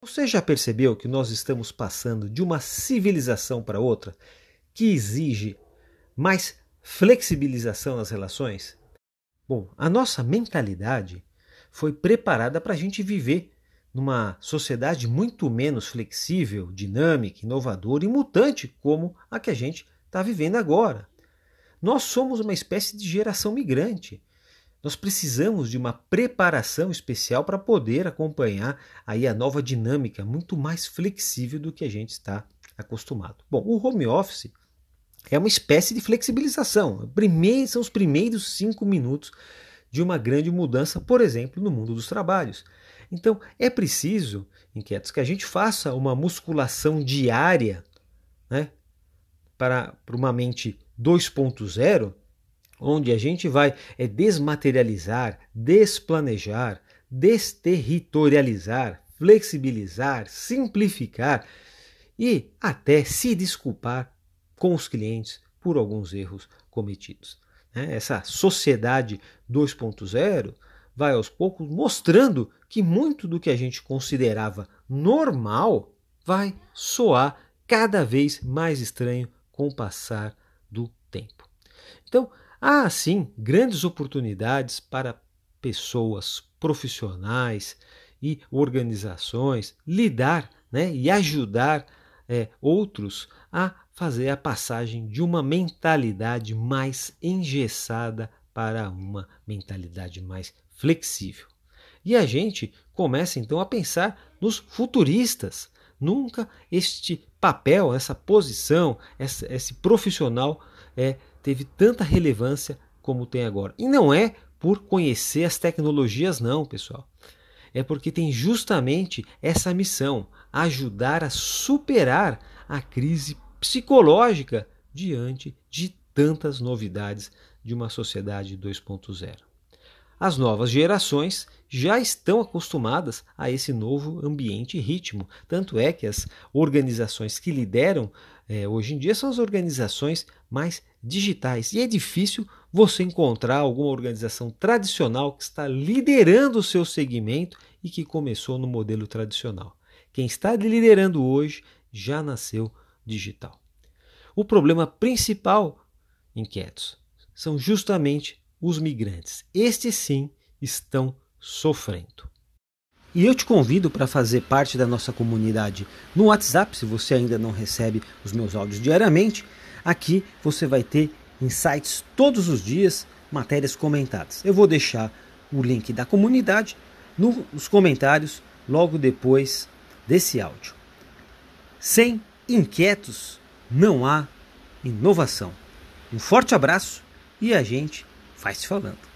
Você já percebeu que nós estamos passando de uma civilização para outra que exige mais flexibilização nas relações? Bom, a nossa mentalidade foi preparada para a gente viver numa sociedade muito menos flexível, dinâmica, inovadora e mutante como a que a gente está vivendo agora. Nós somos uma espécie de geração migrante. Nós precisamos de uma preparação especial para poder acompanhar aí a nova dinâmica muito mais flexível do que a gente está acostumado. Bom, o home office é uma espécie de flexibilização. Primeiro, são os primeiros cinco minutos de uma grande mudança, por exemplo, no mundo dos trabalhos. Então, é preciso, inquietos, que a gente faça uma musculação diária né, para, para uma mente 2.0 onde a gente vai é, desmaterializar, desplanejar, desterritorializar, flexibilizar, simplificar e até se desculpar com os clientes por alguns erros cometidos. Né? Essa sociedade 2.0 vai aos poucos mostrando que muito do que a gente considerava normal vai soar cada vez mais estranho com o passar do tempo. Então, Há, sim, grandes oportunidades para pessoas, profissionais e organizações lidar né, e ajudar é, outros a fazer a passagem de uma mentalidade mais engessada para uma mentalidade mais flexível. E a gente começa então a pensar nos futuristas. Nunca este papel, essa posição, esse profissional é teve tanta relevância como tem agora. E não é por conhecer as tecnologias, não, pessoal. É porque tem justamente essa missão: ajudar a superar a crise psicológica diante de tantas novidades de uma sociedade 2.0. As novas gerações já estão acostumadas a esse novo ambiente e ritmo. Tanto é que as organizações que lideram é, hoje em dia são as organizações mais digitais. E é difícil você encontrar alguma organização tradicional que está liderando o seu segmento e que começou no modelo tradicional. Quem está liderando hoje já nasceu digital. O problema principal, inquietos, são justamente os migrantes. Estes sim estão sofrendo. E eu te convido para fazer parte da nossa comunidade no WhatsApp, se você ainda não recebe os meus áudios diariamente. Aqui você vai ter insights todos os dias, matérias comentadas. Eu vou deixar o link da comunidade nos comentários logo depois desse áudio. Sem inquietos não há inovação. Um forte abraço e a gente vai se falando.